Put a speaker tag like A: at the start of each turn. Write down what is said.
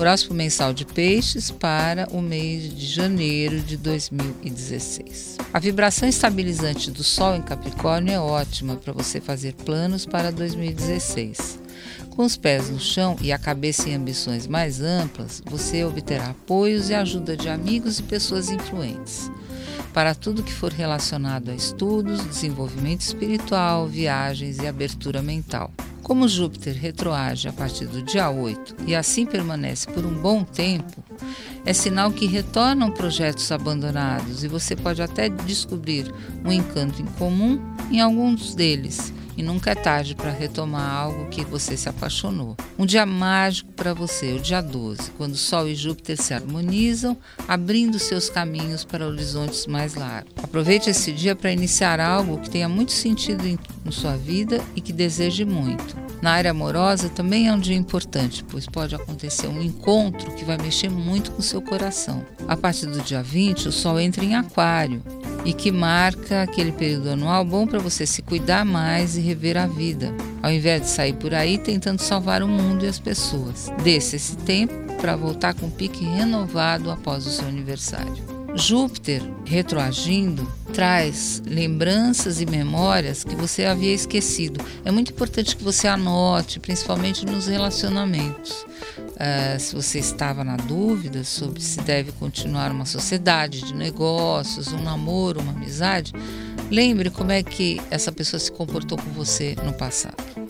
A: Horóscopo mensal de peixes para o mês de janeiro de 2016. A vibração estabilizante do Sol em Capricórnio é ótima para você fazer planos para 2016. Com os pés no chão e a cabeça em ambições mais amplas, você obterá apoios e ajuda de amigos e pessoas influentes. Para tudo que for relacionado a estudos, desenvolvimento espiritual, viagens e abertura mental. Como Júpiter retroage a partir do dia 8 e assim permanece por um bom tempo, é sinal que retornam projetos abandonados e você pode até descobrir um encanto em comum em alguns deles e nunca é tarde para retomar algo que você se apaixonou. Um dia mágico para você, o dia 12, quando Sol e Júpiter se harmonizam, abrindo seus caminhos para horizontes mais largos. Aproveite esse dia para iniciar algo que tenha muito sentido em, sua vida e que deseje muito. Na área amorosa também é um dia importante, pois pode acontecer um encontro que vai mexer muito com seu coração. A partir do dia 20, o Sol entra em Aquário e que marca aquele período anual bom para você se cuidar mais e rever a vida, ao invés de sair por aí tentando salvar o mundo e as pessoas. Desse esse tempo para voltar com um pique renovado após o seu aniversário. Júpiter, retroagindo, traz lembranças e memórias que você havia esquecido. É muito importante que você anote, principalmente nos relacionamentos. Uh, se você estava na dúvida sobre se deve continuar uma sociedade de negócios, um namoro, uma amizade, lembre como é que essa pessoa se comportou com você no passado.